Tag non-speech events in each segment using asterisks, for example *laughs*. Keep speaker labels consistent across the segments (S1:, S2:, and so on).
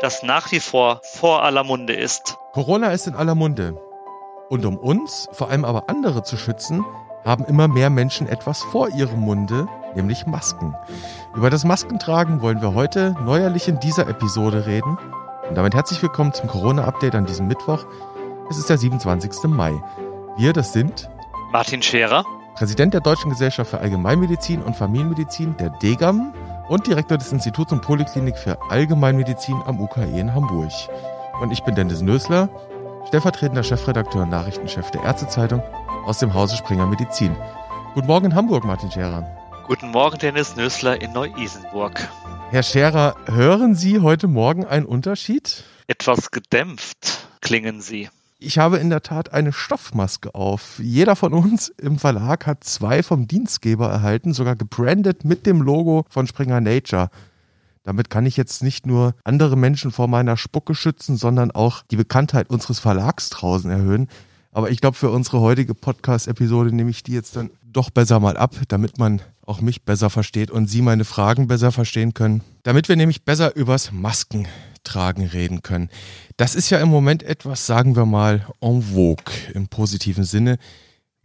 S1: das nach wie vor vor aller Munde ist.
S2: Corona ist in aller Munde. Und um uns, vor allem aber andere zu schützen, haben immer mehr Menschen etwas vor ihrem Munde, nämlich Masken. Über das Maskentragen wollen wir heute neuerlich in dieser Episode reden. Und damit herzlich willkommen zum Corona-Update an diesem Mittwoch. Es ist der 27. Mai. Wir, das sind
S1: Martin Scherer,
S2: Präsident der Deutschen Gesellschaft für Allgemeinmedizin und Familienmedizin, der DEGAM, und Direktor des Instituts und Poliklinik für Allgemeinmedizin am UKE in Hamburg. Und ich bin Dennis Nösler, stellvertretender Chefredakteur und Nachrichtenchef der Ärztezeitung aus dem Hause Springer Medizin. Guten Morgen in Hamburg, Martin Scherer.
S1: Guten Morgen, Dennis Nösler in Neu-Isenburg.
S2: Herr Scherer, hören Sie heute Morgen einen Unterschied?
S1: Etwas gedämpft klingen Sie.
S2: Ich habe in der Tat eine Stoffmaske auf. Jeder von uns im Verlag hat zwei vom Dienstgeber erhalten, sogar gebrandet mit dem Logo von Springer Nature. Damit kann ich jetzt nicht nur andere Menschen vor meiner Spucke schützen, sondern auch die Bekanntheit unseres Verlags draußen erhöhen. Aber ich glaube, für unsere heutige Podcast-Episode nehme ich die jetzt dann doch besser mal ab, damit man auch mich besser versteht und Sie meine Fragen besser verstehen können. Damit wir nämlich besser übers Maskentragen reden können. Das ist ja im Moment etwas, sagen wir mal, en vogue im positiven Sinne.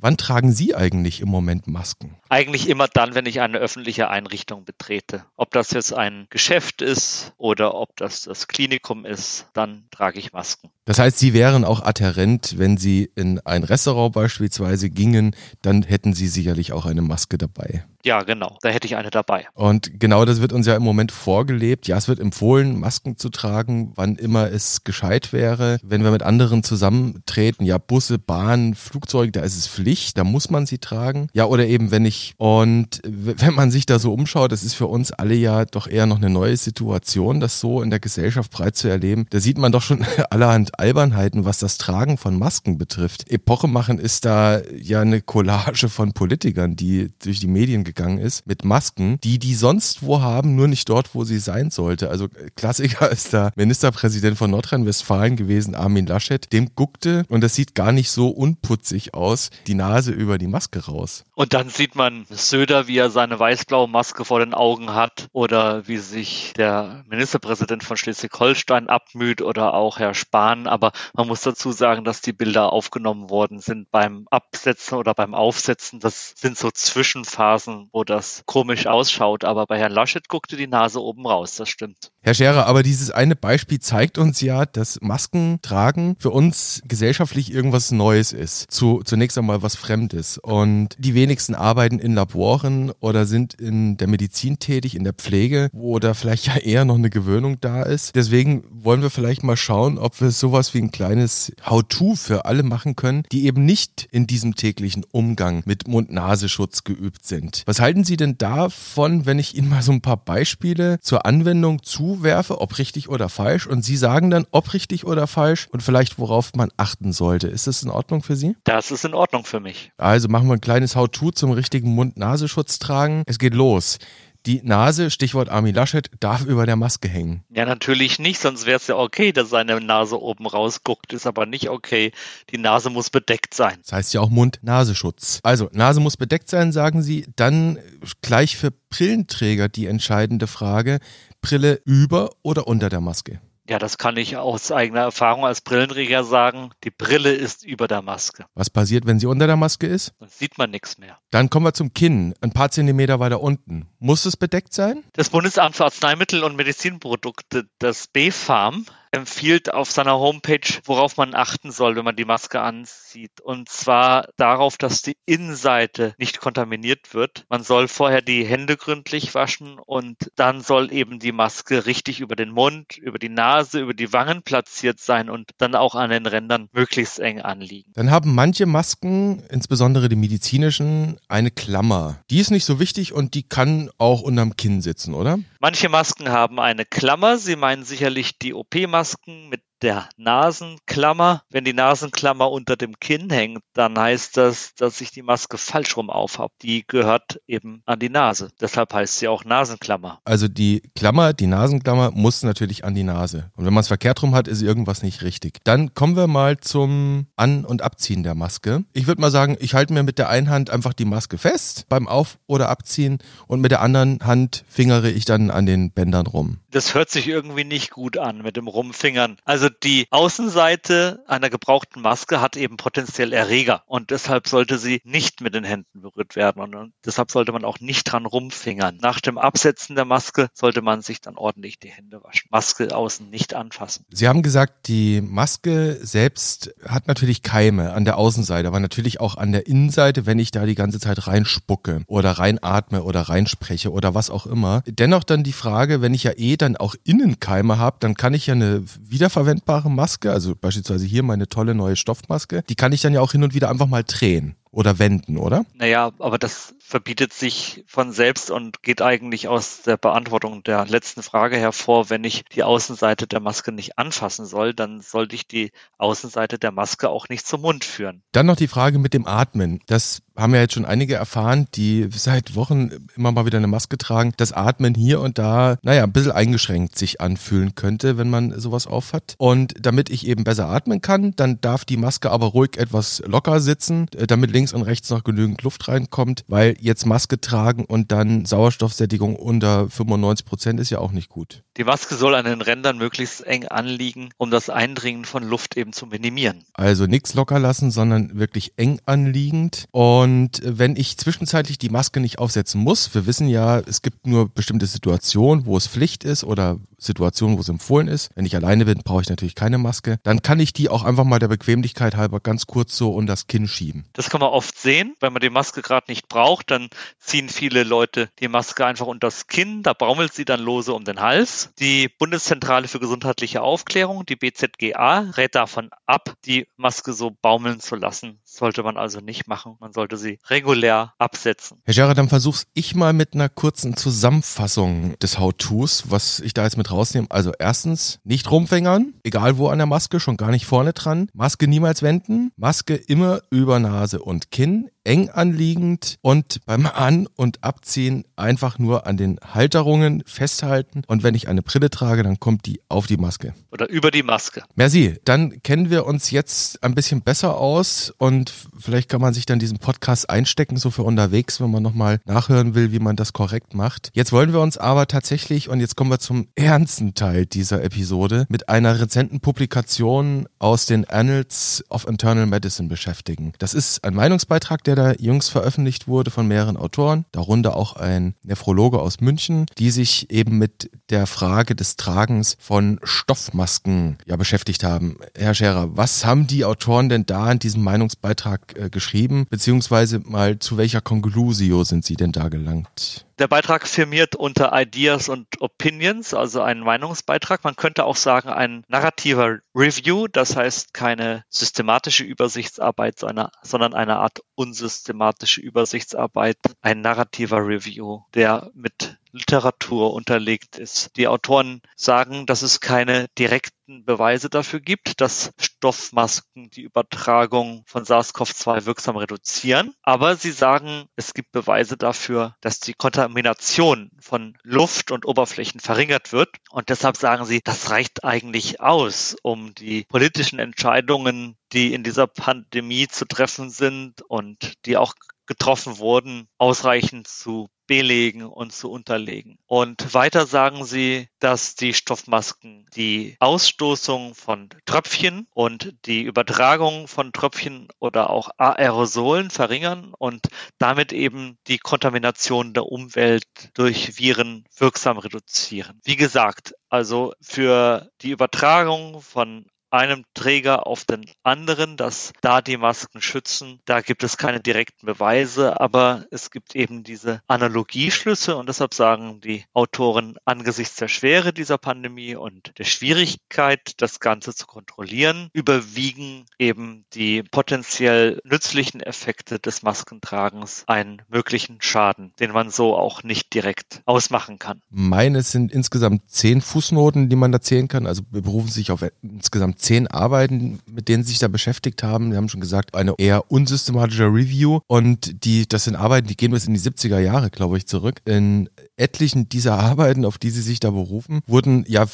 S2: Wann tragen Sie eigentlich im Moment Masken?
S1: Eigentlich immer dann, wenn ich eine öffentliche Einrichtung betrete. Ob das jetzt ein Geschäft ist oder ob das das Klinikum ist, dann trage ich Masken.
S2: Das heißt, Sie wären auch adherent, wenn Sie in ein Restaurant beispielsweise gingen, dann hätten Sie sicherlich auch eine Maske dabei.
S1: Ja, genau, da hätte ich eine dabei.
S2: Und genau das wird uns ja im Moment vorgelebt. Ja, es wird empfohlen, Masken zu tragen, wann immer es gescheit wäre. Wenn wir mit anderen zusammentreten, ja, Busse, Bahnen, Flugzeuge, da ist es Pflicht, da muss man sie tragen. Ja, oder eben wenn ich, und wenn man sich da so umschaut, das ist für uns alle ja doch eher noch eine neue Situation, das so in der Gesellschaft breit zu erleben. Da sieht man doch schon *laughs* allerhand Albernheiten, was das Tragen von Masken betrifft. Epoche machen ist da ja eine Collage von Politikern, die durch die Medien gegangen ist, mit Masken, die die sonst wo haben, nur nicht dort, wo sie sein sollte. Also Klassiker *laughs* ist da Ministerpräsident von Nordrhein-Westfalen gewesen, Armin Laschet. Dem guckte, und das sieht gar nicht so unputzig aus, die Nase über die Maske raus.
S1: Und dann sieht man Söder, wie er seine weiß-blaue Maske vor den Augen hat oder wie sich der Ministerpräsident von Schleswig-Holstein abmüht oder auch Herr Spahn. Aber man muss dazu sagen, dass die Bilder aufgenommen worden sind beim Absetzen oder beim Aufsetzen. Das sind so Zwischenphasen, wo das komisch ausschaut. Aber bei Herrn Laschet guckte die Nase oben raus. Das stimmt.
S2: Herr Scherer, aber dieses eine Beispiel zeigt uns ja, dass Masken tragen für uns gesellschaftlich irgendwas Neues ist. Zu, zunächst einmal was Fremdes. Und die wenigsten arbeiten in Laboren oder sind in der Medizin tätig, in der Pflege, wo da vielleicht ja eher noch eine Gewöhnung da ist. Deswegen wollen wir vielleicht mal schauen, ob wir sowas wie ein kleines How-To für alle machen können, die eben nicht in diesem täglichen Umgang mit Mund-Nasenschutz geübt sind. Was halten Sie denn davon, wenn ich Ihnen mal so ein paar Beispiele zur Anwendung zuwerfe, ob richtig oder falsch, und Sie sagen dann, ob richtig oder falsch und vielleicht worauf man achten sollte. Ist das in Ordnung für Sie?
S1: Das ist in Ordnung für mich.
S2: Also machen wir ein kleines How-To zum richtigen Mund-Nasenschutz tragen. Es geht los. Die Nase, Stichwort Armin Laschet, darf über der Maske hängen.
S1: Ja, natürlich nicht, sonst wäre es ja okay, dass seine Nase oben rausguckt, ist aber nicht okay. Die Nase muss bedeckt sein.
S2: Das heißt ja auch Mund-Nasenschutz. Also, Nase muss bedeckt sein, sagen Sie. Dann gleich für Brillenträger die entscheidende Frage. Brille über oder unter der Maske?
S1: Ja, das kann ich aus eigener Erfahrung als Brillenträger sagen. Die Brille ist über der Maske.
S2: Was passiert, wenn sie unter der Maske ist?
S1: Dann sieht man nichts mehr.
S2: Dann kommen wir zum Kinn, ein paar Zentimeter weiter unten. Muss es bedeckt sein?
S1: Das Bundesamt für Arzneimittel und Medizinprodukte, das BfArM, empfiehlt auf seiner Homepage, worauf man achten soll, wenn man die Maske anzieht. Und zwar darauf, dass die Innenseite nicht kontaminiert wird. Man soll vorher die Hände gründlich waschen und dann soll eben die Maske richtig über den Mund, über die Nase, über die Wangen platziert sein und dann auch an den Rändern möglichst eng anliegen.
S2: Dann haben manche Masken, insbesondere die medizinischen, eine Klammer. Die ist nicht so wichtig und die kann auch unterm Kinn sitzen, oder?
S1: Manche Masken haben eine Klammer. Sie meinen sicherlich die OP-Masken mit der Nasenklammer. Wenn die Nasenklammer unter dem Kinn hängt, dann heißt das, dass ich die Maske falsch rum aufhab. Die gehört eben an die Nase. Deshalb heißt sie auch Nasenklammer.
S2: Also die Klammer, die Nasenklammer muss natürlich an die Nase. Und wenn man es verkehrt rum hat, ist irgendwas nicht richtig. Dann kommen wir mal zum An- und Abziehen der Maske. Ich würde mal sagen, ich halte mir mit der einen Hand einfach die Maske fest beim Auf- oder Abziehen und mit der anderen Hand fingere ich dann an den Bändern rum.
S1: Das hört sich irgendwie nicht gut an mit dem Rumfingern. Also die Außenseite einer gebrauchten Maske hat eben potenziell Erreger und deshalb sollte sie nicht mit den Händen berührt werden und deshalb sollte man auch nicht dran rumfingern. Nach dem Absetzen der Maske sollte man sich dann ordentlich die Hände waschen. Maske außen nicht anfassen.
S2: Sie haben gesagt, die Maske selbst hat natürlich Keime an der Außenseite, aber natürlich auch an der Innenseite, wenn ich da die ganze Zeit reinspucke oder reinatme oder reinspreche oder was auch immer. Dennoch dann die Frage, wenn ich ja eh dann auch Innenkeime habe, dann kann ich ja eine wiederverwendbare Maske, also beispielsweise hier meine tolle neue Stoffmaske, die kann ich dann ja auch hin und wieder einfach mal drehen oder wenden, oder?
S1: Naja, aber das verbietet sich von selbst und geht eigentlich aus der Beantwortung der letzten Frage hervor. Wenn ich die Außenseite der Maske nicht anfassen soll, dann sollte ich die Außenseite der Maske auch nicht zum Mund führen.
S2: Dann noch die Frage mit dem Atmen. Das haben ja jetzt schon einige erfahren, die seit Wochen immer mal wieder eine Maske tragen, dass Atmen hier und da, naja, ein bisschen eingeschränkt sich anfühlen könnte, wenn man sowas aufhat. Und damit ich eben besser atmen kann, dann darf die Maske aber ruhig etwas locker sitzen, damit links und rechts noch genügend Luft reinkommt, weil jetzt Maske tragen und dann Sauerstoffsättigung unter 95 Prozent ist ja auch nicht gut.
S1: Die Maske soll an den Rändern möglichst eng anliegen, um das Eindringen von Luft eben zu minimieren.
S2: Also nichts locker lassen, sondern wirklich eng anliegend. Und wenn ich zwischenzeitlich die Maske nicht aufsetzen muss, wir wissen ja, es gibt nur bestimmte Situationen, wo es Pflicht ist oder Situationen, wo es empfohlen ist. Wenn ich alleine bin, brauche ich natürlich keine Maske. Dann kann ich die auch einfach mal der Bequemlichkeit halber ganz kurz so unter das Kinn schieben.
S1: Das kann man oft sehen. Wenn man die Maske gerade nicht braucht, dann ziehen viele Leute die Maske einfach unter das Kinn. Da baumelt sie dann lose um den Hals. Die Bundeszentrale für gesundheitliche Aufklärung, die BZGA, rät davon ab, die Maske so baumeln zu lassen. Sollte man also nicht machen. Man sollte sie regulär absetzen.
S2: Herr Scherer, dann versuch's ich mal mit einer kurzen Zusammenfassung des How-Tos, was ich da jetzt mit rausnehme. Also erstens, nicht rumfingern, egal wo an der Maske, schon gar nicht vorne dran. Maske niemals wenden. Maske immer über Nase und Kinn eng anliegend und beim An- und Abziehen einfach nur an den Halterungen festhalten. Und wenn ich eine Brille trage, dann kommt die auf die Maske.
S1: Oder über die Maske.
S2: Merci. Dann kennen wir uns jetzt ein bisschen besser aus und vielleicht kann man sich dann diesen Podcast einstecken, so für unterwegs, wenn man nochmal nachhören will, wie man das korrekt macht. Jetzt wollen wir uns aber tatsächlich, und jetzt kommen wir zum ernsten Teil dieser Episode, mit einer rezenten Publikation aus den Annals of Internal Medicine beschäftigen. Das ist ein Meinungsbeitrag, der der da jüngst veröffentlicht wurde von mehreren Autoren, darunter auch ein Nephrologe aus München, die sich eben mit der Frage des Tragens von Stoffmasken ja beschäftigt haben. Herr Scherer, was haben die Autoren denn da in diesem Meinungsbeitrag äh, geschrieben, beziehungsweise mal zu welcher Conclusio sind sie denn da gelangt?
S1: Der Beitrag firmiert unter Ideas und Opinions, also ein Meinungsbeitrag. Man könnte auch sagen, ein narrativer Review, das heißt keine systematische Übersichtsarbeit, sondern eine Art unsystematische Übersichtsarbeit, ein narrativer Review, der mit Literatur unterlegt ist. Die Autoren sagen, dass es keine direkten Beweise dafür gibt, dass Stoffmasken die Übertragung von SARS-CoV-2 wirksam reduzieren. Aber sie sagen, es gibt Beweise dafür, dass die Kontamination von Luft und Oberflächen verringert wird. Und deshalb sagen sie, das reicht eigentlich aus, um die politischen Entscheidungen, die in dieser Pandemie zu treffen sind und die auch getroffen wurden, ausreichend zu belegen und zu unterlegen. Und weiter sagen sie, dass die Stoffmasken die Ausstoßung von Tröpfchen und die Übertragung von Tröpfchen oder auch Aerosolen verringern und damit eben die Kontamination der Umwelt durch Viren wirksam reduzieren. Wie gesagt, also für die Übertragung von einem Träger auf den anderen, dass da die Masken schützen. Da gibt es keine direkten Beweise, aber es gibt eben diese Analogieschlüsse und deshalb sagen die Autoren angesichts der Schwere dieser Pandemie und der Schwierigkeit, das Ganze zu kontrollieren, überwiegen eben die potenziell nützlichen Effekte des Maskentragens einen möglichen Schaden, den man so auch nicht direkt ausmachen kann.
S2: Meine sind insgesamt zehn Fußnoten, die man da zählen kann. Also wir berufen sich auf insgesamt zehn Arbeiten, mit denen sie sich da beschäftigt haben. Wir haben schon gesagt, eine eher unsystematische Review und die, das sind Arbeiten, die gehen bis in die 70er Jahre, glaube ich, zurück. In etlichen dieser Arbeiten, auf die sie sich da berufen, wurden ja,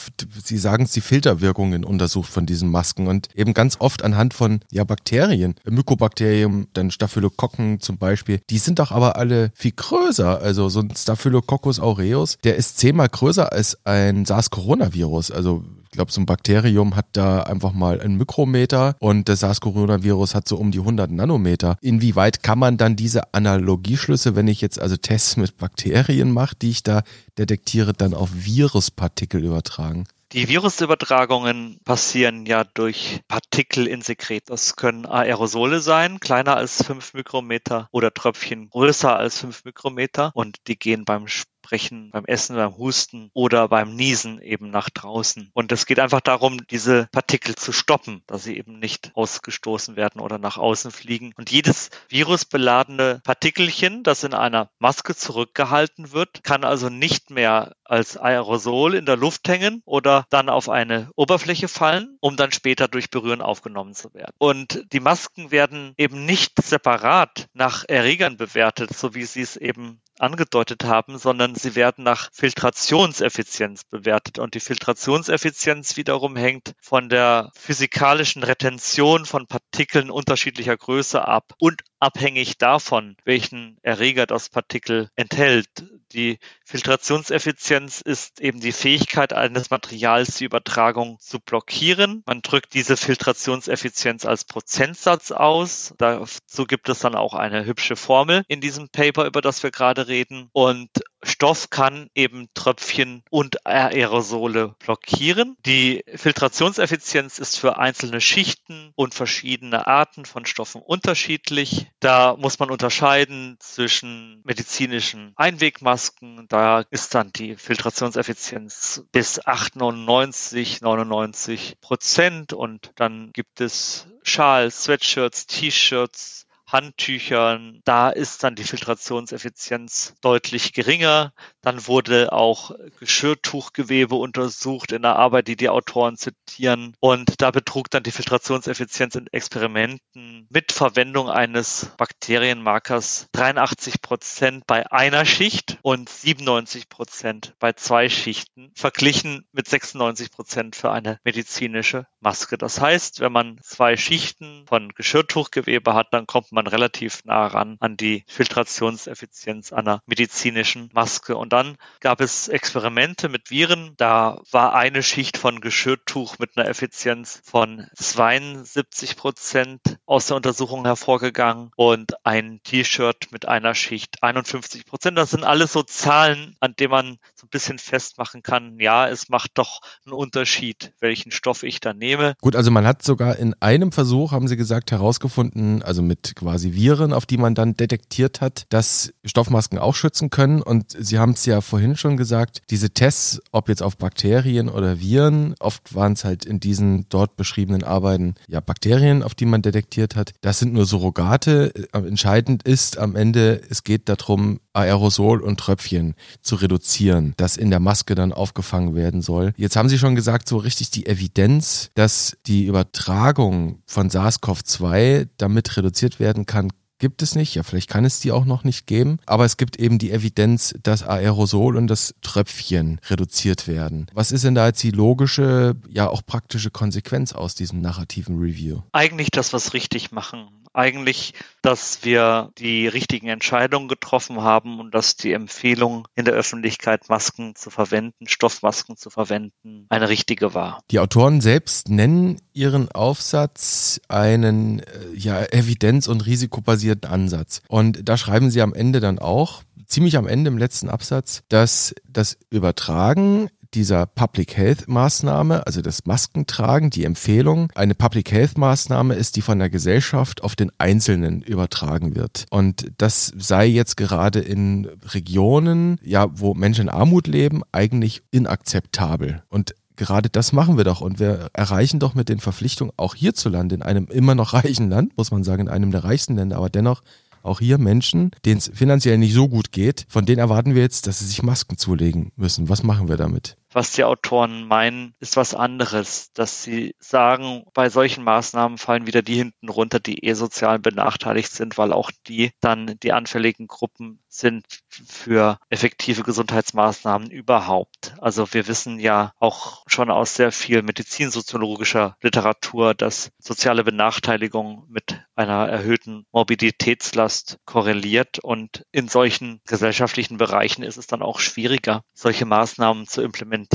S2: sie sagen es, die Filterwirkungen untersucht von diesen Masken und eben ganz oft anhand von ja Bakterien, Mykobakterien, dann Staphylokokken zum Beispiel. Die sind doch aber alle viel größer. Also so ein Staphylococcus aureus, der ist zehnmal größer als ein SARS-Coronavirus. Also glaube, so ein Bakterium hat da einfach mal ein Mikrometer und das SARS-Coronavirus hat so um die 100 Nanometer. Inwieweit kann man dann diese Analogieschlüsse, wenn ich jetzt also Tests mit Bakterien mache, die ich da detektiere, dann auf Viruspartikel übertragen?
S1: Die Virusübertragungen passieren ja durch Partikel in Sekret. Das können Aerosole sein, kleiner als 5 Mikrometer oder Tröpfchen größer als 5 Mikrometer und die gehen beim Sprechen, beim Essen, beim Husten oder beim Niesen eben nach draußen. Und es geht einfach darum, diese Partikel zu stoppen, dass sie eben nicht ausgestoßen werden oder nach außen fliegen. Und jedes virusbeladene Partikelchen, das in einer Maske zurückgehalten wird, kann also nicht mehr als Aerosol in der Luft hängen oder dann auf eine Oberfläche fallen, um dann später durch Berühren aufgenommen zu werden. Und die Masken werden eben nicht separat nach Erregern bewertet, so wie sie es eben angedeutet haben, sondern sie werden nach Filtrationseffizienz bewertet. Und die Filtrationseffizienz wiederum hängt von der physikalischen Retention von Partikeln unterschiedlicher Größe ab und abhängig davon, welchen Erreger das Partikel enthält. Die Filtrationseffizienz ist eben die Fähigkeit eines Materials, die Übertragung zu blockieren. Man drückt diese Filtrationseffizienz als Prozentsatz aus. Dazu gibt es dann auch eine hübsche Formel in diesem Paper, über das wir gerade reden. Und Stoff kann eben Tröpfchen und Aerosole blockieren. Die Filtrationseffizienz ist für einzelne Schichten und verschiedene Arten von Stoffen unterschiedlich. Da muss man unterscheiden zwischen medizinischen Einwegmasken. Da ist dann die Filtrationseffizienz bis 98, 99 Prozent und dann gibt es Schals, Sweatshirts, T-Shirts, Handtüchern, da ist dann die Filtrationseffizienz deutlich geringer. Dann wurde auch Geschirrtuchgewebe untersucht in der Arbeit, die die Autoren zitieren. Und da betrug dann die Filtrationseffizienz in Experimenten mit Verwendung eines Bakterienmarkers 83 Prozent bei einer Schicht und 97 Prozent bei zwei Schichten, verglichen mit 96 Prozent für eine medizinische Maske. Das heißt, wenn man zwei Schichten von Geschirrtuchgewebe hat, dann kommt man man relativ nah ran an die Filtrationseffizienz einer medizinischen Maske. Und dann gab es Experimente mit Viren. Da war eine Schicht von Geschirrtuch mit einer Effizienz von 72 Prozent aus der Untersuchung hervorgegangen und ein T-Shirt mit einer Schicht 51 Prozent. Das sind alles so Zahlen, an denen man so ein bisschen festmachen kann, ja, es macht doch einen Unterschied, welchen Stoff ich da nehme.
S2: Gut, also man hat sogar in einem Versuch, haben Sie gesagt, herausgefunden, also mit quasi Viren, auf die man dann detektiert hat, dass Stoffmasken auch schützen können. Und Sie haben es ja vorhin schon gesagt, diese Tests, ob jetzt auf Bakterien oder Viren, oft waren es halt in diesen dort beschriebenen Arbeiten ja Bakterien, auf die man detektiert hat. Das sind nur Surrogate. Entscheidend ist am Ende, es geht darum, Aerosol und Tröpfchen zu reduzieren, das in der Maske dann aufgefangen werden soll. Jetzt haben Sie schon gesagt, so richtig die Evidenz, dass die Übertragung von SARS-CoV-2 damit reduziert werden kann, gibt es nicht. Ja, vielleicht kann es die auch noch nicht geben. Aber es gibt eben die Evidenz, dass Aerosol und das Tröpfchen reduziert werden. Was ist denn da jetzt die logische, ja auch praktische Konsequenz aus diesem narrativen Review?
S1: Eigentlich das, was richtig machen eigentlich, dass wir die richtigen Entscheidungen getroffen haben und dass die Empfehlung in der Öffentlichkeit, Masken zu verwenden, Stoffmasken zu verwenden, eine richtige war.
S2: Die Autoren selbst nennen ihren Aufsatz einen äh, ja, evidenz- und risikobasierten Ansatz. Und da schreiben sie am Ende dann auch, ziemlich am Ende im letzten Absatz, dass das Übertragen dieser Public Health Maßnahme, also das Maskentragen, die Empfehlung, eine Public Health Maßnahme ist, die von der Gesellschaft auf den Einzelnen übertragen wird. Und das sei jetzt gerade in Regionen, ja, wo Menschen in Armut leben, eigentlich inakzeptabel. Und gerade das machen wir doch und wir erreichen doch mit den Verpflichtungen auch hierzulande in einem immer noch reichen Land, muss man sagen, in einem der reichsten Länder, aber dennoch auch hier Menschen, denen es finanziell nicht so gut geht, von denen erwarten wir jetzt, dass sie sich Masken zulegen müssen. Was machen wir damit?
S1: Was die Autoren meinen, ist was anderes, dass sie sagen, bei solchen Maßnahmen fallen wieder die hinten runter, die eh sozial benachteiligt sind, weil auch die dann die anfälligen Gruppen sind für effektive Gesundheitsmaßnahmen überhaupt. Also wir wissen ja auch schon aus sehr viel medizinsoziologischer Literatur, dass soziale Benachteiligung mit einer erhöhten Morbiditätslast korreliert und in solchen gesellschaftlichen Bereichen ist es dann auch schwieriger, solche Maßnahmen zu implementieren.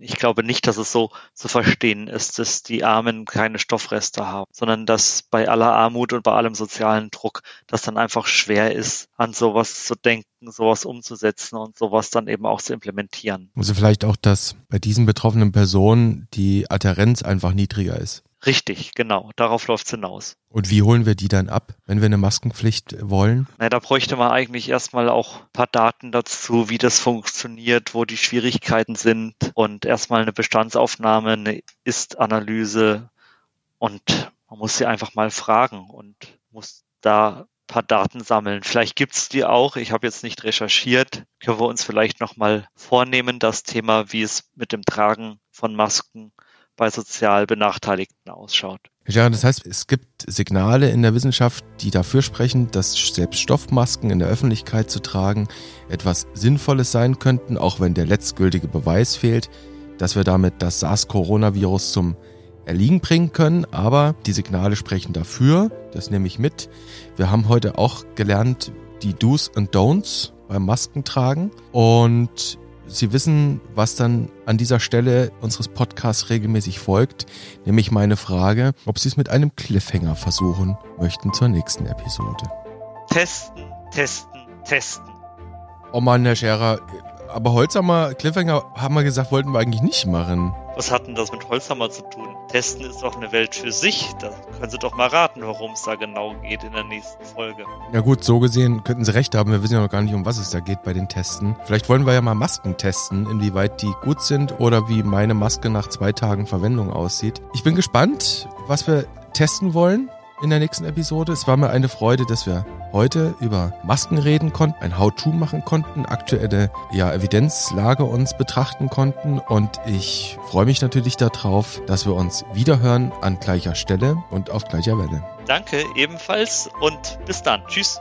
S1: Ich glaube nicht, dass es so zu verstehen ist, dass die Armen keine Stoffreste haben, sondern dass bei aller Armut und bei allem sozialen Druck das dann einfach schwer ist, an sowas zu denken, sowas umzusetzen und sowas dann eben auch zu implementieren.
S2: Also vielleicht auch, dass bei diesen betroffenen Personen die Adherenz einfach niedriger ist.
S1: Richtig, genau. Darauf läuft es hinaus.
S2: Und wie holen wir die dann ab, wenn wir eine Maskenpflicht wollen?
S1: Na, da bräuchte man eigentlich erstmal auch ein paar Daten dazu, wie das funktioniert, wo die Schwierigkeiten sind und erstmal eine Bestandsaufnahme, eine Ist-Analyse und man muss sie einfach mal fragen und muss da paar Daten sammeln. Vielleicht gibt's die auch. Ich habe jetzt nicht recherchiert. Können wir uns vielleicht nochmal vornehmen, das Thema, wie es mit dem Tragen von Masken bei sozial Benachteiligten ausschaut.
S2: Ja, das heißt, es gibt Signale in der Wissenschaft, die dafür sprechen, dass selbst Stoffmasken in der Öffentlichkeit zu tragen etwas Sinnvolles sein könnten, auch wenn der letztgültige Beweis fehlt, dass wir damit das SARS-Coronavirus zum Erliegen bringen können. Aber die Signale sprechen dafür, das nehme ich mit. Wir haben heute auch gelernt, die Do's und Don'ts beim Maskentragen. Und Sie wissen, was dann an dieser Stelle unseres Podcasts regelmäßig folgt, nämlich meine Frage, ob Sie es mit einem Cliffhanger versuchen möchten zur nächsten Episode.
S1: Testen, testen, testen.
S2: Oh Mann, Herr Scherer, aber Holzhammer, Cliffhanger haben wir gesagt, wollten wir eigentlich nicht machen.
S1: Was hat denn das mit Holzhammer zu tun? Testen ist doch eine Welt für sich. Da können Sie doch mal raten, worum es da genau geht in der nächsten Folge.
S2: Ja gut, so gesehen könnten Sie recht haben. Wir wissen ja noch gar nicht, um was es da geht bei den Testen. Vielleicht wollen wir ja mal Masken testen, inwieweit die gut sind oder wie meine Maske nach zwei Tagen Verwendung aussieht. Ich bin gespannt, was wir testen wollen in der nächsten Episode. Es war mir eine Freude, dass wir heute über Masken reden konnten, ein How-To machen konnten, aktuelle ja, Evidenzlage uns betrachten konnten und ich freue mich natürlich darauf, dass wir uns wiederhören an gleicher Stelle und auf gleicher Welle.
S1: Danke ebenfalls und bis dann. Tschüss.